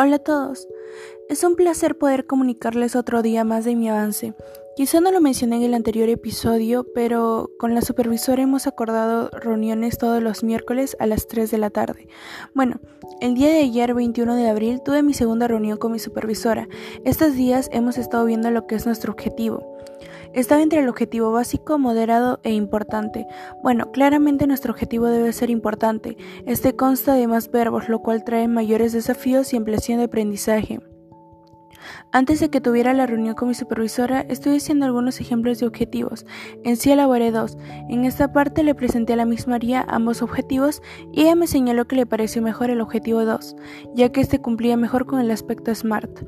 Hola a todos. Es un placer poder comunicarles otro día más de mi avance. Quizá no lo mencioné en el anterior episodio, pero con la supervisora hemos acordado reuniones todos los miércoles a las 3 de la tarde. Bueno, el día de ayer, 21 de abril, tuve mi segunda reunión con mi supervisora. Estos días hemos estado viendo lo que es nuestro objetivo. Estaba entre el objetivo básico, moderado e importante. Bueno, claramente nuestro objetivo debe ser importante. Este consta de más verbos, lo cual trae mayores desafíos y ampliación de aprendizaje. Antes de que tuviera la reunión con mi supervisora, estoy haciendo algunos ejemplos de objetivos. En sí elaboré dos. En esta parte le presenté a la misma María ambos objetivos y ella me señaló que le pareció mejor el objetivo 2, ya que este cumplía mejor con el aspecto SMART.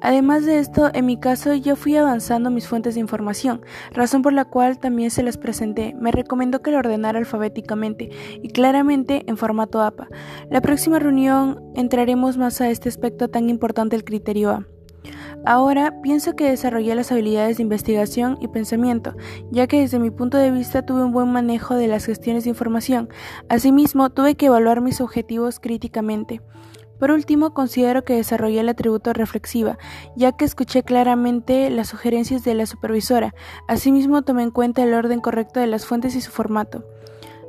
Además de esto, en mi caso yo fui avanzando mis fuentes de información, razón por la cual también se las presenté. Me recomendó que lo ordenara alfabéticamente y claramente en formato APA. La próxima reunión entraremos más a este aspecto tan importante del criterio A. Ahora pienso que desarrollé las habilidades de investigación y pensamiento, ya que desde mi punto de vista tuve un buen manejo de las gestiones de información. Asimismo, tuve que evaluar mis objetivos críticamente. Por último, considero que desarrollé el atributo reflexiva, ya que escuché claramente las sugerencias de la supervisora. Asimismo, tomé en cuenta el orden correcto de las fuentes y su formato.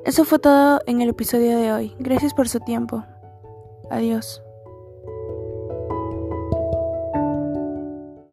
Eso fue todo en el episodio de hoy. Gracias por su tiempo. Adiós.